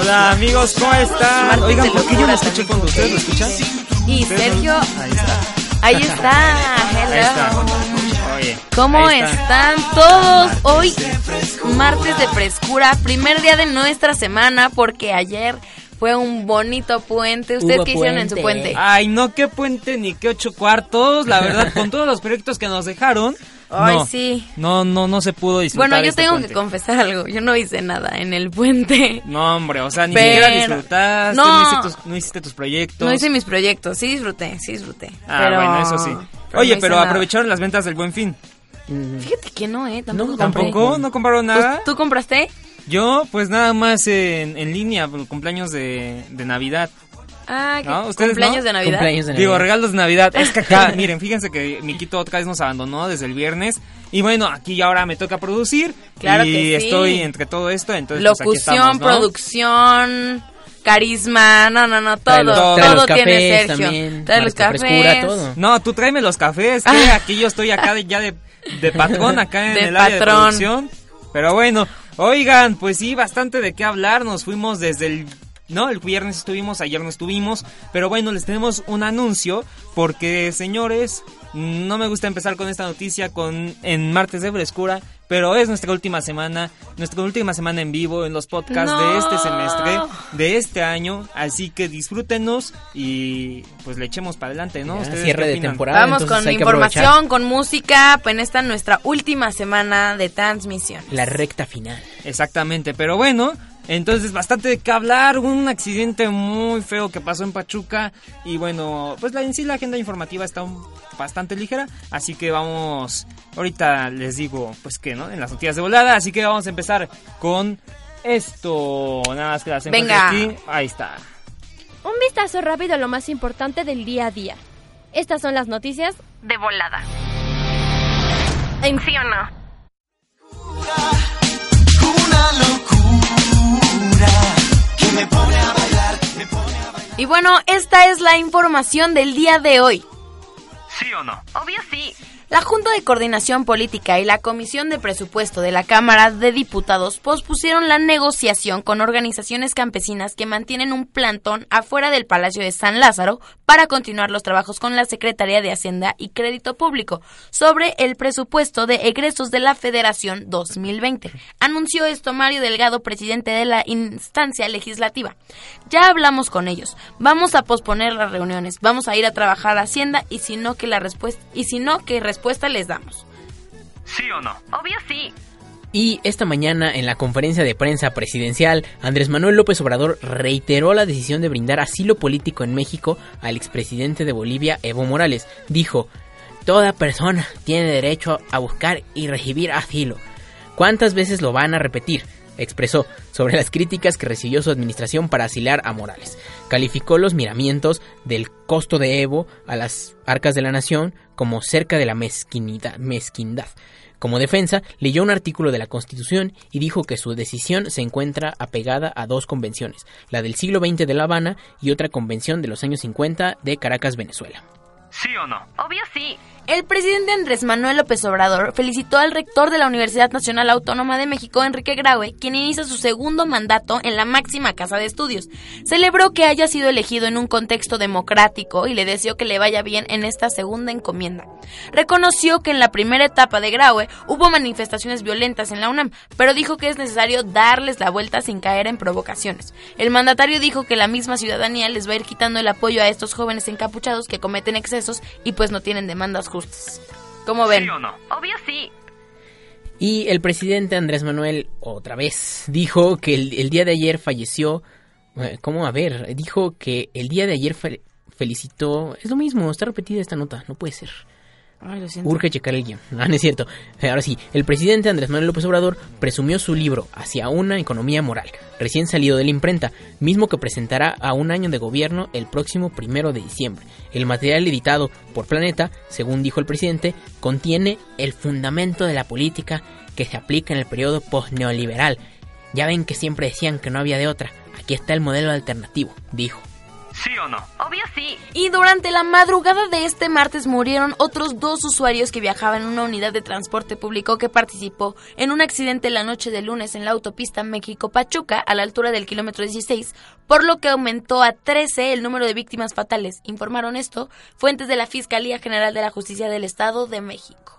Hola amigos, ¿cómo están? Oigan, ¿por qué yo no escucho cuando ustedes lo escuchan? Y Sergio, Ahí está. ahí está, hello. Ahí está. Oye, ¿Cómo están todos? Hoy, martes de frescura, primer día de nuestra semana, porque ayer fue un bonito puente. ¿Ustedes Hubo qué hicieron en su puente. Ay, no, qué puente ni qué ocho cuartos. La verdad, con todos los proyectos que nos dejaron. Ay, no, sí. No, no, no se pudo disfrutar. Bueno, yo este tengo puente. que confesar algo. Yo no hice nada en el puente. No, hombre, o sea, ni Pero- siquiera disfrutaste, No. no. hiciste, tus, no hiciste tus proyectos. No hice mis proyectos. Sí disfruté, sí disfruté. Ah, pero- bueno, eso sí. pero Oye, no pero nada. aprovecharon las ventas del Buen Fin. Fíjate que no, ¿eh? Tampoco No, compré. ¿Tampoco? ¿No compraron Pues, nada? ¿Tú compraste? Yo, pues nada más en, en línea, por cumpleaños de, de Navidad. Ah, ¿qué ¿No? ¿Ustedes cumpleaños no? de Navidad. Cumpleaños de Digo, regalos de Navidad. Es que acá, miren, fíjense que Miquito otra vez nos abandonó desde el viernes. Y bueno, aquí ahora me toca producir. Claro y que sí. estoy entre todo esto, entonces pues, aquí Locución, estamos, ¿no? producción, carisma, no, no, no, todo, Trae los- todo, trae los tiene cafés Sergio. también, trae los cafés. frescura, todo. No, tú tráeme los cafés, que aquí yo estoy acá de- ya de, de patrón, acá en De el área de patrón. producción. Pero bueno, oigan, pues sí, bastante de qué hablar. Nos fuimos desde el... No, el viernes estuvimos, ayer no estuvimos. Pero bueno, les tenemos un anuncio. Porque, señores, no me gusta empezar con esta noticia con en martes de frescura. Pero es nuestra última semana, nuestra última semana en vivo en los podcasts No. de este semestre, de este año. Así que disfrútenos y pues le echemos para adelante, ¿no? Ya, ¿Ustedes cierre de temporada. Vamos con aprovechar información, con música, pues en esta nuestra última semana de transmisión. La recta final. Exactamente, pero bueno, entonces bastante de qué hablar, un accidente muy feo que pasó en Pachuca y bueno, pues la, en sí la agenda informativa está un- bastante ligera, así que vamos, ahorita les digo pues que, ¿no? En las noticias de volada, así que vamos a empezar con esto, nada más que las Venga. aquí, ahí está. Un vistazo rápido a lo más importante del día a día. Estas son las noticias De volada. ¿En sí o no? Y bueno, esta es la información del día de hoy. ¿Sí o no? Obvio sí. La Junta de Coordinación Política y la Comisión de Presupuesto de la Cámara de Diputados pospusieron la negociación con organizaciones campesinas que mantienen un plantón afuera del Palacio de San Lázaro para continuar los trabajos con la Secretaría de Hacienda y Crédito Público sobre el presupuesto de egresos de la Federación 2020. Anunció esto Mario Delgado, presidente de la instancia legislativa. Ya hablamos con ellos. Vamos a posponer las reuniones. Vamos a ir a trabajar a Hacienda y si no que la respuesta y si no que respuesta les damos. ¿Sí o no? Obvio sí. Y esta mañana en la conferencia de prensa presidencial, Andrés Manuel López Obrador reiteró la decisión de brindar asilo político en México al expresidente de Bolivia, Evo Morales. Dijo, toda persona tiene derecho a buscar y recibir asilo. ¿Cuántas veces lo van a repetir? Expresó sobre las críticas que recibió su administración para asilar a Morales. Calificó los miramientos del costo de Evo a las arcas de la nación como cerca de la mezquinidad, mezquindad. Como defensa, leyó un artículo de la Constitución y dijo que su decisión se encuentra apegada a dos convenciones, la del siglo XX de La Habana y otra convención de los años 50 de Caracas, Venezuela. ¿Sí o no? Obvio sí. El presidente Andrés Manuel López Obrador felicitó al rector de la Universidad Nacional Autónoma de México, Enrique Graue, quien inicia su segundo mandato en la máxima casa de estudios. Celebró que haya sido elegido en un contexto democrático y le deseó que le vaya bien en esta segunda encomienda. Reconoció que en la primera etapa de Graue hubo manifestaciones violentas en la UNAM, pero dijo que es necesario darles la vuelta sin caer en provocaciones. El mandatario dijo que la misma ciudadanía les va a ir quitando el apoyo a estos jóvenes encapuchados que cometen excesos y pues no tienen demandas ¿Cómo ven? Obvio sí. Y el presidente Andrés Manuel, otra vez, dijo que el, el día de ayer falleció. eh, ¿Cómo? A ver, dijo que el día de ayer fe- felicitó. Es lo mismo, está repetida esta nota, no puede ser. Urge checar el guion. Ah, no es cierto. Ahora sí, el presidente Andrés Manuel López Obrador presumió su libro Hacia una economía moral, recién salido de la imprenta, mismo que presentará a un año de gobierno el próximo primero de diciembre. El material editado por Planeta, según dijo el presidente, contiene el fundamento de la política que se aplica en el periodo post-neoliberal. Ya ven que siempre decían que no había de otra. Aquí está el modelo alternativo, dijo. ¿Sí o no? Obvio sí. Y durante la madrugada de este martes murieron otros dos usuarios que viajaban en una unidad de transporte público que participó en un accidente la noche de lunes en la autopista México-Pachuca a la altura del kilómetro 16, por lo que aumentó a 13 el número de víctimas fatales. Informaron esto fuentes de la Fiscalía General de la Justicia del Estado de México.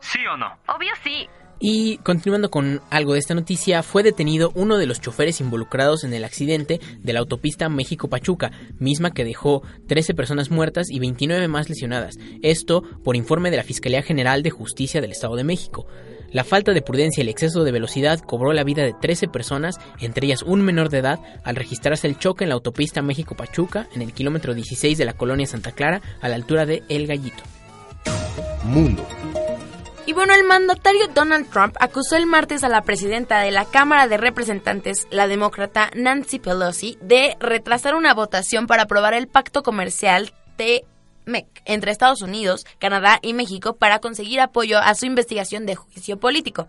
¿Sí o no? Obvio sí. Y continuando con algo de esta noticia, fue detenido uno de los choferes involucrados en el accidente de la autopista México-Pachuca, misma que dejó 13 personas muertas y 29 más lesionadas. Esto por informe de la Fiscalía General de Justicia del Estado de México. La falta de prudencia y el exceso de velocidad cobró la vida de 13 personas, entre ellas un menor de edad, al registrarse el choque en la autopista México-Pachuca en el kilómetro 16 de la colonia Santa Clara a la altura de El Gallito. Mundo. Y bueno, el mandatario Donald Trump acusó el martes a la presidenta de la Cámara de Representantes, la demócrata Nancy Pelosi, de retrasar una votación para aprobar el pacto comercial TMEC entre Estados Unidos, Canadá y México para conseguir apoyo a su investigación de juicio político.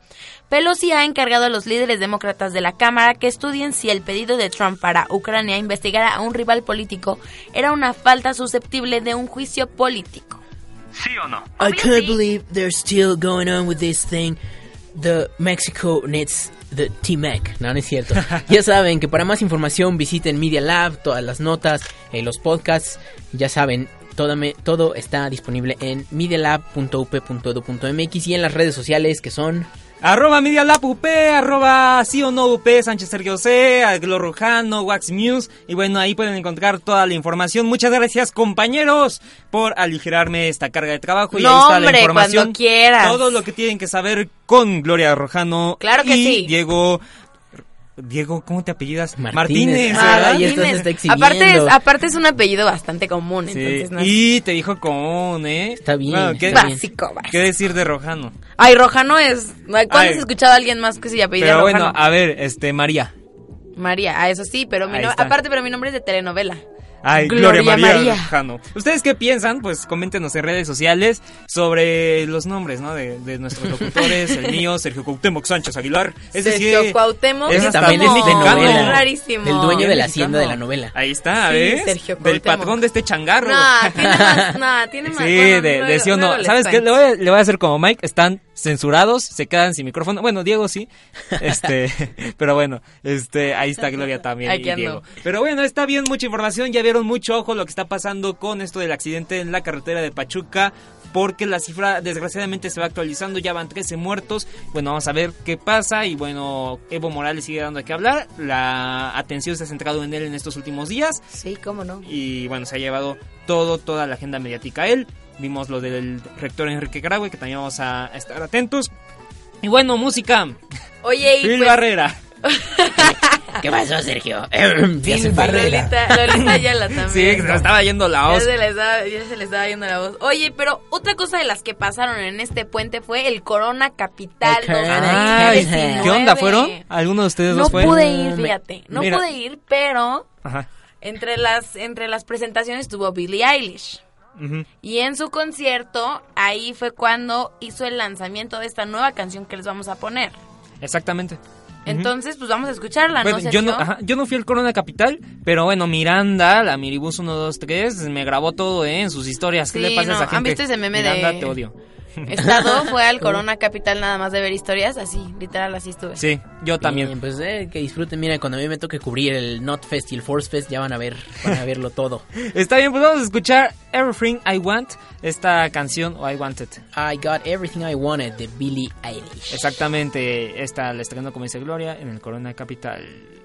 Pelosi ha encargado a los líderes demócratas de la Cámara que estudien si el pedido de Trump para Ucrania investigar a un rival político era una falta susceptible de un juicio político. ¿Sí o no? I can't believe they're still going on with this thing. The Mexico needs the T-Mac. No, no es cierto. ya saben que para más información visiten Media Lab, todas las notas, eh, los podcasts. Ya saben, todo, me- todo está disponible en medialab.up.edu.mx y en las redes sociales que son... Arroba Media Lab UP, arroba sí o no UP, Sánchez Sergio C, Aglo Rojano, Wax News. Y bueno, ahí pueden encontrar toda la información. Muchas gracias, compañeros, por aligerarme esta carga de trabajo. Y No, ahí está la información. cuando quieras. Todo lo que tienen que saber con Gloria Rojano. Claro que y sí. Diego. Diego, ¿cómo te apellidas? Martínez, y esto se está aparte, es, aparte es un apellido bastante común, Sí, entonces no es- Y te dijo común, ¿eh? Está bien, Bueno, ¿qué, está bien. básico, básico. ¿Qué decir de Rojano? Ay, Rojano es... ¿Cuándo Ay. has escuchado a alguien más que se apellida Pero Rojano? bueno, a ver, este, María. María, ah, eso sí, pero mi no- aparte, pero mi nombre es de telenovela. Ay, Gloria, Gloria María, María. Rojano. ¿Ustedes qué piensan? Pues coméntenos en redes sociales sobre los nombres, ¿no? De, de nuestros locutores, el mío, Sergio Cuauhtémoc Sánchez Aguilar. Es Sergio decir, Cuauhtémoc es también es de novela. es rarísimo. Del dueño de la hacienda de la novela. Ahí está, Sí, ¿ves? Sergio Del patrón de este changarro. No, tiene más, no, tiene más. Sí, bueno, de, sí o no. ¿Sabes qué? cuento. Le voy, a, le voy a hacer como Mike. Están censurados, se quedan sin micrófono. Bueno, Diego sí. Este, pero bueno, este, ahí está Gloria también y. Diego. Pero bueno, está bien, mucha información. Ya vieron mucho ojo lo que está pasando con esto del accidente en la carretera de Pachuca. Porque la cifra desgraciadamente se va actualizando, ya van 13 muertos. Bueno, vamos a ver qué pasa. Y bueno, Evo Morales sigue dando de qué hablar. La atención se ha centrado en él en estos últimos días Sí, cómo no. y bueno, se ha llevado todo, toda la agenda mediática a él. Vimos lo del rector Enrique Graue, que también vamos a estar atentos. Y bueno, música. Oye, y Phil pues, Barrera. ¿Qué pasó, Sergio? Ya se fue. Lolita, Lolita Ayala también. Sí, estaba yendo la Ya voz. se, les estaba, ya se les estaba yendo la voz. Oye, pero otra cosa de las que pasaron en este puente fue el Corona Capital El Corona Ay, 2019. ¿Qué onda fueron? ¿Alguno de ustedes No dos fue? pude ir, No, fíjate. No Mira. pude ir, pero Ajá. entre las, entre las presentaciones estuvo Billie Eilish. Y en su concierto, ahí fue cuando hizo el lanzamiento de esta nueva canción que les vamos a poner. Exactamente. Entonces, pues vamos a escucharla, Bueno, ¿no, yo no, ajá, yo no fui al Corona Capital, pero bueno, Miranda, la Miribus 123, me grabó todo ¿eh? en sus historias. ¿Qué Sí, le pasa a esa ¿han gente? visto ese meme Miranda, de- te odio. Estado fue al Corona Capital nada más de ver historias, así, literal, así estuve. Sí, yo también. Bien, pues eh, que disfruten. Mira, cuando a mí me toque cubrir el Not Fest y el Force Fest, ya van a ver, van a verlo todo. Está bien, pues vamos a escuchar Everything I Want, esta canción, o I Wanted. I Got Everything I Wanted de Billie Eilish. Exactamente, esta la estreno como dice Gloria en el Corona Capital.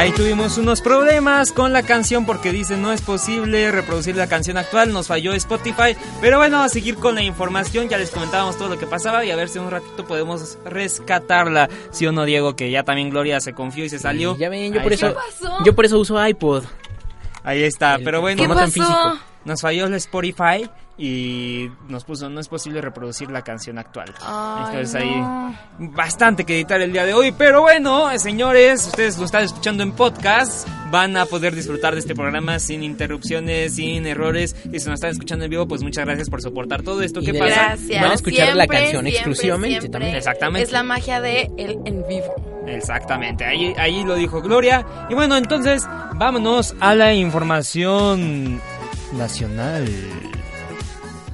Ahí tuvimos unos problemas con la canción porque dice no es posible reproducir la canción actual, nos falló Spotify, pero bueno, a seguir con la información, ya les comentábamos todo lo que pasaba y a ver si en un ratito podemos rescatarla, sí o no Diego, que ya también Gloria se confió y se salió. Ya ven, yo Ahí por está. eso, pasó? yo por eso uso iPod. Ahí está, El pero bueno, ¿Qué pasó? físico. nos falló el Spotify y nos puso no es posible reproducir la canción actual. Ay, Entonces no. ahí bastante que editar el día de hoy, pero bueno, señores, ustedes lo están escuchando en podcast, van a poder disfrutar de este programa sin interrupciones, sin errores y si nos están escuchando en vivo, pues muchas gracias por soportar todo esto. ¿Qué pasa? Gracias. Van a escuchar la canción siempre, exclusivamente siempre. también. Exactamente. Es la magia de el en vivo. Exactamente, ahí, ahí lo dijo Gloria. Y bueno, entonces vámonos a la información nacional.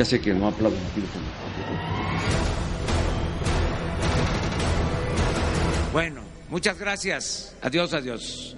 Ya sé que no aplauden aquí. Bueno, muchas gracias. Adiós, adiós.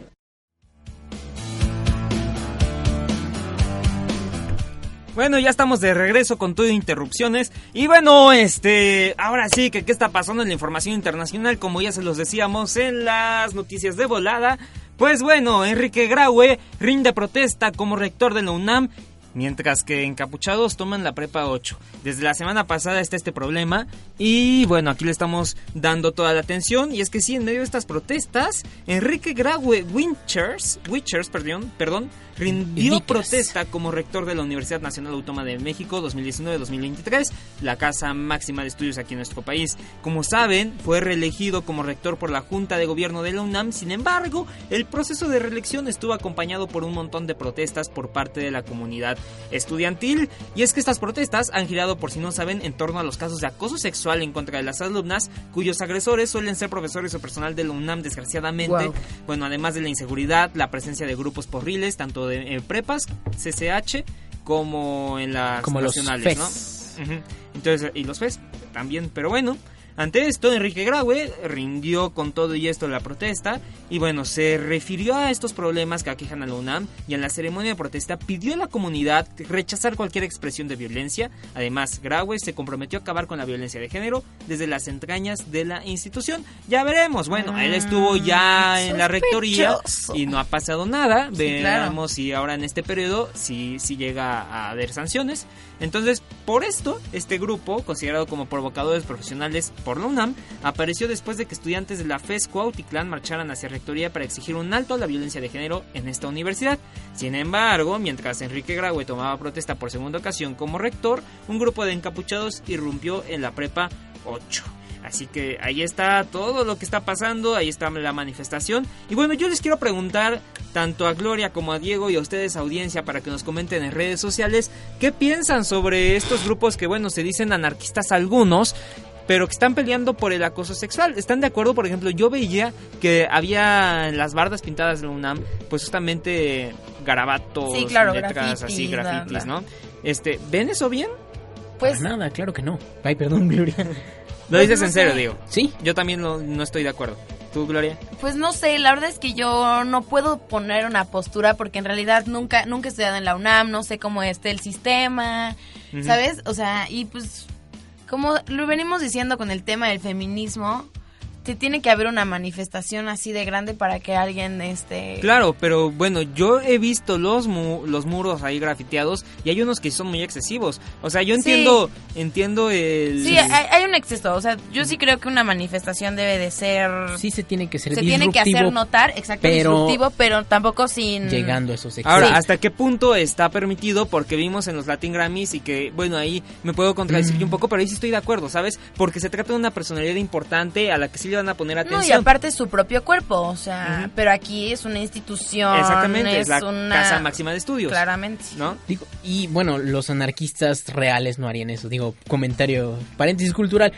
Bueno, ya estamos de regreso con todo interrupciones. Y bueno, este, ahora sí, que qué está pasando en la información internacional, como ya se los decíamos en las noticias de volada. Pues bueno, Enrique Graue rinde protesta como rector de la UNAM, mientras que encapuchados toman la prepa 8. Desde la semana pasada está este problema y bueno, aquí le estamos dando toda la atención. Y es que sí, en medio de estas protestas, Enrique Graue Winchers, Wichers, perdón, perdón, rindió protesta como rector de la Universidad Nacional Autónoma de México 2019-2023, la casa máxima de estudios aquí en nuestro país. Como saben, fue reelegido como rector por la Junta de Gobierno de la UNAM, sin embargo, el proceso de reelección estuvo acompañado por un montón de protestas por parte de la comunidad estudiantil, y es que estas protestas han girado, por si no saben, en torno a los casos de acoso sexual en contra de las alumnas, cuyos agresores suelen ser profesores o personal de la UNAM, desgraciadamente. Wow. Bueno, además de la inseguridad, la presencia de grupos porriles, tanto de eh, prepas, CCH, como en las Como los nacionales, ¿no? FES. Ujú. Entonces, y los FES también, pero bueno. Ante esto, Enrique Graue rindió con todo y esto la protesta y bueno, se refirió a estos problemas que aquejan a la UNAM y en la ceremonia de protesta pidió a la comunidad rechazar cualquier expresión de violencia. Además, Graue se comprometió a acabar con la violencia de género desde las entrañas de la institución. Ya veremos, bueno, él estuvo ya en la rectoría y no ha pasado nada. Sí, claro. Veamos si ahora en este periodo si, si llega a haber sanciones. Entonces, por esto, este grupo, considerado como provocadores profesionales por la UNAM, apareció después de que estudiantes de la FES Cuautitlán marcharan hacia rectoría para exigir un alto a la violencia de género en esta universidad. Sin embargo, mientras Enrique Graue tomaba protesta por segunda ocasión como rector, un grupo de encapuchados irrumpió en la prepa 8. Así que ahí está todo lo que está pasando, ahí está la manifestación. Y bueno, yo les quiero preguntar tanto a Gloria como a Diego y a ustedes audiencia para que nos comenten en redes sociales qué piensan sobre estos grupos que bueno, se dicen anarquistas algunos, pero que están peleando por el acoso sexual. ¿Están de acuerdo? Por ejemplo, yo veía que había en las bardas pintadas de la UNAM, pues justamente garabatos, Sí, claro, letras así, grafitis, bla, grafitis. ¿no? Este, ¿ven eso bien? Pues Para nada, claro que no. Ay, perdón, Gloria. Lo Pues dices no en serio, sé. digo. Sí. Yo también no, no estoy de acuerdo. ¿Tú, Gloria? Pues no sé, la verdad es que yo no puedo poner una postura porque en realidad nunca nunca he estudiado en la UNAM, no sé cómo esté el sistema. ¿sabes? O sea, y pues como lo venimos diciendo con el tema del feminismo, te tiene que haber una manifestación así de grande para que alguien este Claro, pero bueno, yo he visto los mu- los muros ahí grafiteados y hay unos que son muy excesivos. O sea, yo Sí. entiendo entiendo el Sí, hay, hay un exceso, o sea, yo sí creo que una manifestación debe de ser Sí se tiene que ser se tiene que hacer notar, exacto, pero disruptivo, pero tampoco sin llegando a esos excesos. Ahora, Sí. ¿hasta qué punto está permitido? Porque vimos en los Latin Grammys y que, bueno, ahí me puedo contradecir Mm. un poco, pero ahí sí estoy de acuerdo, ¿sabes? Porque se trata de una personalidad importante a la que sí le van a poner No, atención. y aparte es su propio cuerpo, o sea, pero aquí es una institución. Exactamente, es, la una- Casa Máxima de Estudios. Claramente. ¿No? Digo, y bueno, los anarquistas reales no harían eso. Digo, comentario, paréntesis cultural,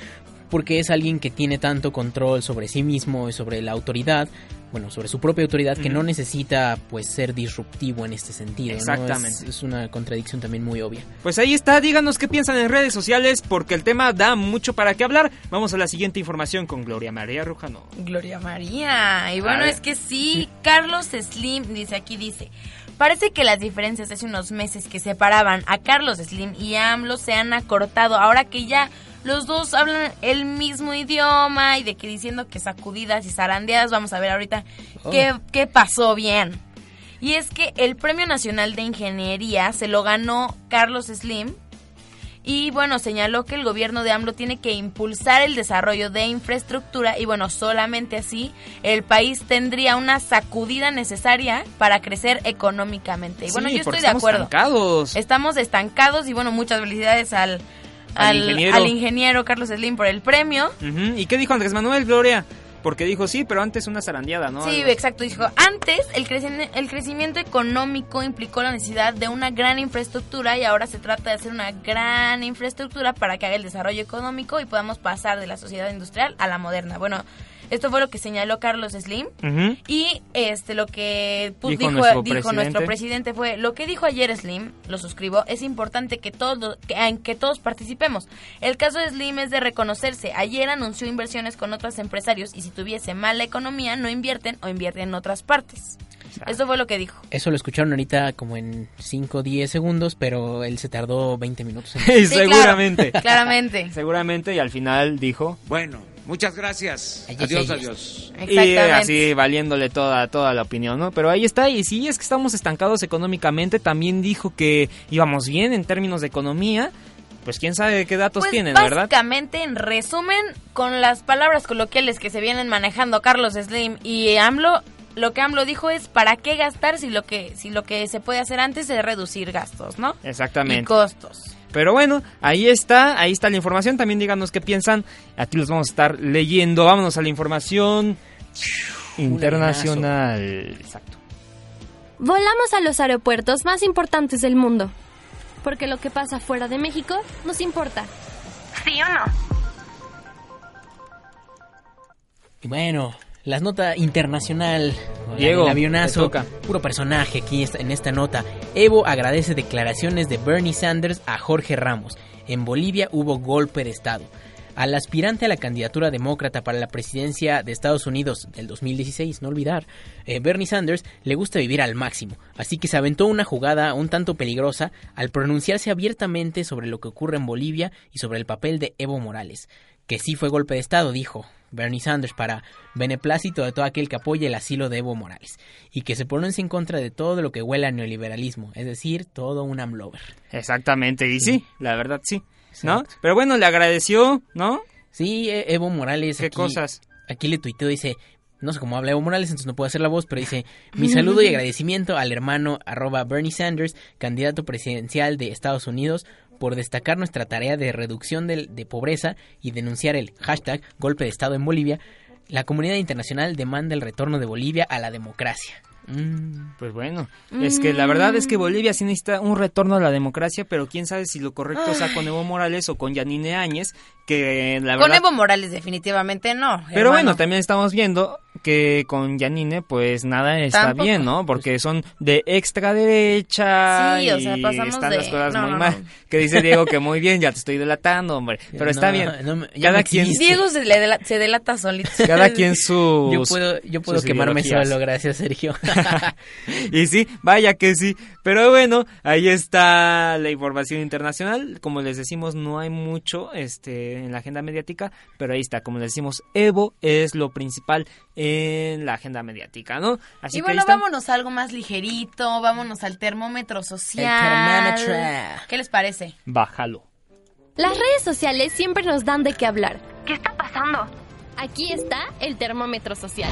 porque es alguien que tiene tanto control sobre sí mismo y sobre la autoridad, bueno, sobre su propia autoridad, que no necesita pues ser disruptivo en este sentido. ¿no? Exactamente. Es, es una contradicción también muy obvia. Pues ahí está, díganos qué piensan en redes sociales, porque el tema da mucho para qué hablar. Vamos a la siguiente información con Gloria María Rujano. Gloria María. Y bueno, es que sí, Carlos Slim, dice aquí, dice. Parece que las diferencias de hace unos meses que separaban a Carlos Slim y a AMLO se han acortado ahora que ya los dos hablan el mismo idioma y de que diciendo que sacudidas y zarandeadas, vamos a ver ahorita Oh. qué, qué pasó bien. Y es que el Premio Nacional de Ingeniería se lo ganó Carlos Slim y bueno, señaló que el gobierno de AMLO tiene que impulsar el desarrollo de infraestructura y bueno, solamente así el país tendría una sacudida necesaria para crecer económicamente. Y bueno, Sí, yo estoy de estamos acuerdo. estancados. Estamos estancados y bueno, muchas felicidades al, Al al, ingeniero. al ingeniero Carlos Slim por el premio. Ujú, ¿Y qué dijo Andrés Manuel, Gloria? Porque dijo sí, pero antes una zarandeada, ¿no? Sí, exacto. Dijo, antes el, creci- el crecimiento económico implicó la necesidad de una gran infraestructura y ahora se trata de hacer una gran infraestructura para que haga el desarrollo económico y podamos pasar de la sociedad industrial a la moderna. Bueno, esto fue lo que señaló Carlos Slim. Y este lo que pu- Dijo dijo, nuestro dijo presidente. nuestro presidente fue lo que dijo ayer Slim, lo suscribo, es importante que todos lo- que, en que todos participemos. El caso de Slim es de reconocerse. Ayer anunció inversiones con otros empresarios y si tuviese mala economía no invierten o invierten en otras partes. Eso fue lo que dijo. Eso lo escucharon ahorita como en 5 o 10 segundos, pero él se tardó 20 minutos. en- Sí, seguramente. Claramente. Seguramente y al final dijo Bueno, muchas gracias. Ay, Adiós, ay. adiós. y Exactamente. así valiéndole toda toda la opinión, ¿no? Pero ahí está y si es que estamos estancados económicamente, también dijo que íbamos bien en términos de economía. Pues quién sabe qué datos Pues tienen, ¿verdad? básicamente, en resumen, con las palabras coloquiales que se vienen manejando Carlos Slim y AMLO, lo que AMLO dijo es para qué gastar si lo que si lo que se puede hacer antes es reducir gastos, ¿no? Y Exactamente. costos. Pero bueno, ahí está, ahí está la información. También díganos qué piensan. Aquí los vamos a estar leyendo. Vámonos a la información internacional. Exacto. Volamos a los aeropuertos más importantes del mundo. Porque lo que pasa fuera de México nos importa. ¿Sí o no? Y bueno, la nota internacional. Diego, avionazo. Puro personaje aquí en esta nota. Evo agradece declaraciones de Bernie Sanders a Jorge Ramos. En Bolivia hubo golpe de Estado. Al aspirante a la candidatura demócrata para la presidencia de Estados Unidos del 2016, no olvidar, eh, Bernie Sanders le gusta vivir al máximo, así que se aventó una jugada un tanto peligrosa al pronunciarse abiertamente sobre lo que ocurre en Bolivia y sobre el papel de Evo Morales, que sí fue golpe de Estado, dijo Bernie Sanders, para beneplácito de todo aquel que apoye el asilo de Evo Morales, y que se pronuncie en contra de todo lo que huela a neoliberalismo, es decir, todo un amlover. Exactamente, y sí, la verdad sí. ¿No? Pero bueno, le agradeció, ¿no? Sí, e- Evo Morales. ¿Qué aquí- cosas? Aquí le tuiteó, dice, no sé cómo habla Evo Morales, entonces no puedo hacer la voz, pero dice, mi saludo y agradecimiento al hermano arroba Bernie Sanders, candidato presidencial de Estados Unidos, por destacar nuestra tarea de reducción del- de, pobreza y denunciar el hashtag golpe de Estado en Bolivia. La comunidad internacional demanda el retorno de Bolivia a la democracia. Mm. Pues bueno, es que la verdad es que Bolivia sí necesita un retorno a la democracia, pero quién sabe si lo correcto sea con Evo Morales o con Yanine Áñez, que la Con verdad... Evo Morales definitivamente no. Pero bueno, también estamos viendo que con Yanine pues nada está Tampoco. bien, ¿no? Porque son de extra derecha Sí, o sea, y pasamos están de- las cosas no, muy no, mal. no. Que dice Diego que muy bien, ya te estoy delatando, hombre. Pero está bien. ya Cada quien. Diego se, le dela- se delata solito. cada quien sus Yo puedo, yo puedo quemarme ideologías. solo, gracias Sergio. y sí, vaya que sí. Pero bueno, ahí está la información internacional. Como les decimos, no hay mucho este, en la agenda mediática, pero ahí está. Como les decimos, Evo es lo principal en la agenda mediática, ¿no? Así y que bueno, está. vámonos a algo más ligerito, vámonos al termómetro social. termómetro. ¿Qué les parece? Bájalo. Las redes sociales siempre nos dan de qué hablar. ¿Qué está pasando? Aquí está el termómetro social.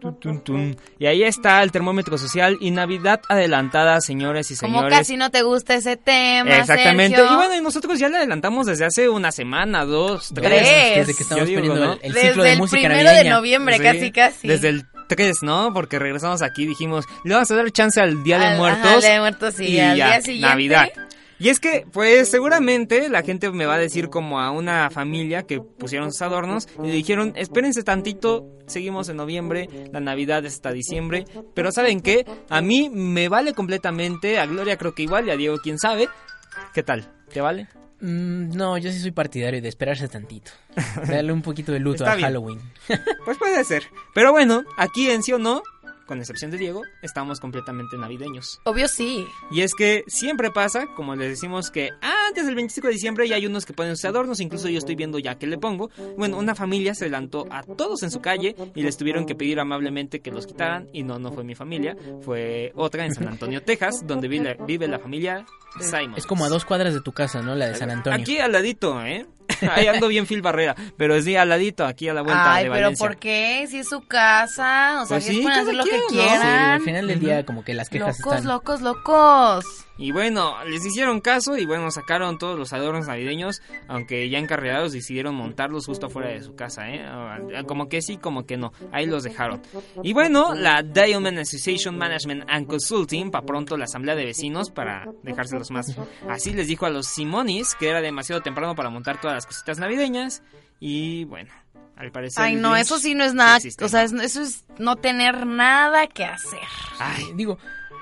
Tun, tun, tun. Y ahí está el termómetro social y Navidad adelantada, señores y Como señores. casi no te gusta ese tema, Exactamente. Sergio. Y bueno, y nosotros ya le adelantamos desde hace una semana, dos, tres. Tres. Desde que estamos digo, poniendo ¿no? el, el Desde ciclo de el música primero navideña. de noviembre, Sí, casi, casi. Desde el 3, ¿no? Porque regresamos aquí dijimos, le vamos a dar chance al Día de Al- Muertos. ajá, Día de Muertos, sí, y al ya, día siguiente. Navidad. Y es que, pues seguramente la gente me va a decir como a una familia que pusieron sus adornos y le dijeron, espérense tantito, seguimos en noviembre, la Navidad es hasta diciembre, pero ¿saben qué? A mí me vale completamente, a Gloria creo que igual y a Diego quién sabe. ¿Qué tal? ¿Te vale? Mm, no, yo sí soy partidario de esperarse tantito. Darle un poquito de luto a. Halloween. Pues puede ser. Pero bueno, aquí en sí o no, con excepción de Diego, estamos completamente navideños. Obvio sí. Y es que siempre pasa, como les decimos, que antes del 25 de diciembre ya hay unos que ponen sus adornos, incluso yo estoy viendo ya que le pongo. Bueno, una familia se adelantó a todos en su calle y les tuvieron que pedir amablemente que los quitaran. Y no, no fue mi familia, fue otra en San Antonio, Texas, donde vive, vive la familia Simon. Es como a dos cuadras de tu casa, ¿no? La de San Antonio. Aquí al ladito, ¿eh? Ahí ando bien Phil Barrera, pero sí al ladito, aquí a la vuelta Ay, de pero Valencia. ¿por qué? Si es su casa, o sea, Pues sí, pueden hacer lo que ¿no? Sí, quieran. al final del día como que las quejas locos, están... locos, locos. Y bueno, les hicieron caso y bueno, sacaron todos los adornos navideños, aunque ya encarregados decidieron montarlos justo afuera de su casa, ¿eh? Como que sí, como que no, ahí los dejaron. Y bueno, la Diamond Association Management and Consulting, para pronto la asamblea de vecinos, para dejárselos más. Así les dijo a los Simonis que era demasiado temprano para montar todas las cositas navideñas y bueno. Al parecer. Ay, no, eso sí no es nada, existe, o sea, eso es no tener nada que hacer. Ay, digo,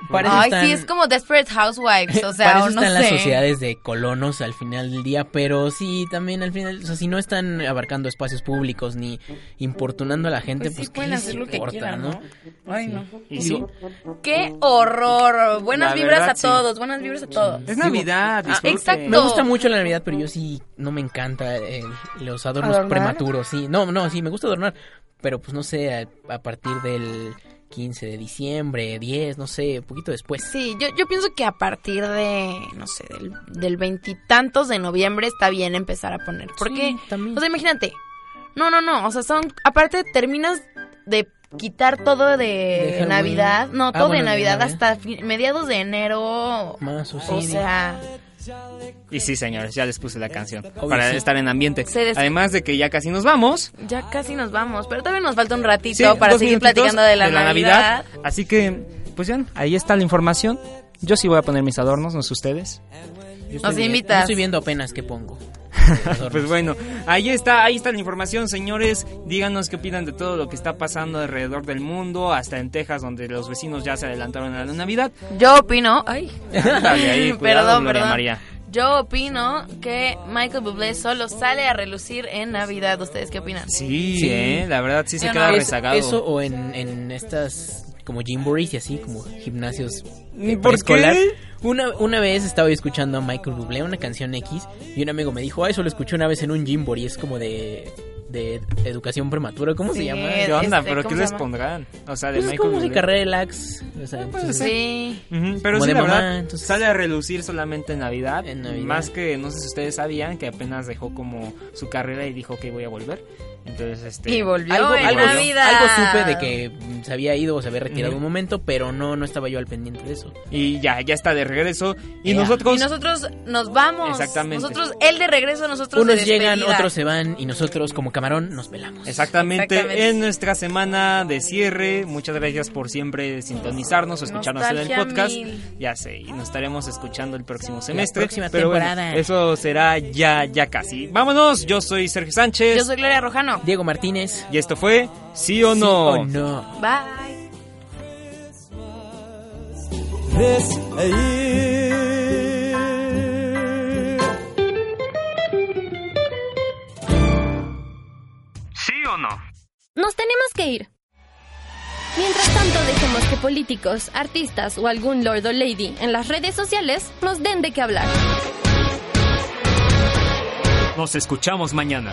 para eso Ay, están... sí, es como Desperate Housewives, o sea, Para eso o no están las sociedades de colonos al final del día, pero sí, también al final, o sea, si no están abarcando espacios públicos ni importunando a la gente, Pues pues, sí, ¿qué pueden les hacer lo que importa, quieran, ¿no? Ay, no. Y sí, Qué horror. Buenas La vibras verdad, a sí. todos, buenas vibras a todos. es Navidad, Ah, exacto. Me gusta mucho la Navidad, pero yo sí no me encanta eh, los adornos ¿Adornar? prematuros, sí. No, no, sí, me gusta adornar, pero pues no sé, a, a partir del 15 de diciembre, 10, no sé, un poquito después. Sí, yo, yo pienso que a partir de, no sé, del- del veintitantos de noviembre está bien empezar a poner. Porque, Sí, también. o sea, imagínate. No, no, no, o sea, son, aparte terminas de quitar todo de. Navidad, no, Ah, todo bueno, de de Navidad hasta mediados de enero. Más o sea, Y sí, señores, ya les puse la canción para sí. estar en ambiente. Además de que ya casi nos vamos. ya casi nos vamos, pero todavía nos falta un ratito Sí, para seguir platicando de la, Navidad. Así que, pues ya, ahí está la información. Yo sí voy a poner mis adornos, no sé ustedes. Yo Nos estoy vi- invitas. yo estoy viendo apenas qué pongo. Pues bueno, ahí está, ahí está la información, señores. Díganos qué opinan de todo lo que está pasando alrededor del mundo, hasta en Texas, donde los vecinos ya se adelantaron a la Navidad. Yo opino, ay, Dale ahí, cuidado, perdón, Gloria perdón. María. Yo opino que Michael Bublé solo sale a relucir en Navidad. ¿Ustedes qué opinan? Sí, Sí. eh, la verdad sí se queda no. Rezagado. Eso o en, en estas como gymborees y así, como gimnasios ¿Y eh, por qué? Una, una vez estaba yo escuchando a Michael Bublé, una canción X, y un amigo me dijo, ah, eso lo escuché una vez en un gymboree, es como de, de educación prematura, ¿cómo se llama? ¿Qué onda? este, ¿Pero ¿cómo qué les pondrán? O sea, de Pues es Michael como Bublé. música relax. o sea, puede entonces- ser. Sí. Ujú, pero Como sí, de la mamá, verdad, entonces- sale a relucir solamente en Navidad, En Navidad. Más que, no sé si ustedes sabían, que apenas dejó como su carrera y dijo que voy a volver. Entonces, este... Y volvió algo, en algo, Navidad. algo supe de que se había ido o se había retirado un momento, pero no, no estaba yo al pendiente de eso. Y ya, ya está de regreso. Y nosotros... Y nosotros nos vamos. Exactamente. Nosotros, él de regreso, nosotros Unos de llegan, otros se van y nosotros como camarón nos pelamos. Exactamente, Exactamente. en nuestra semana de cierre. Muchas gracias por siempre sintonizarnos o escucharnos en el Nostalgia podcast. mil. Ya sé, y nos estaremos escuchando el próximo semestre. próxima pero bueno, temporada. eso será ya, ya casi. Vámonos, yo soy Sergio Sánchez. Yo soy Gloria Rojano. Diego Martínez. Y esto fue Sí o ¿Sí No. o no? Bye. ¿Sí o no? Nos tenemos que ir. Mientras tanto, dejemos que políticos, artistas o algún lord o lady en las redes sociales nos den de qué hablar. Nos escuchamos mañana.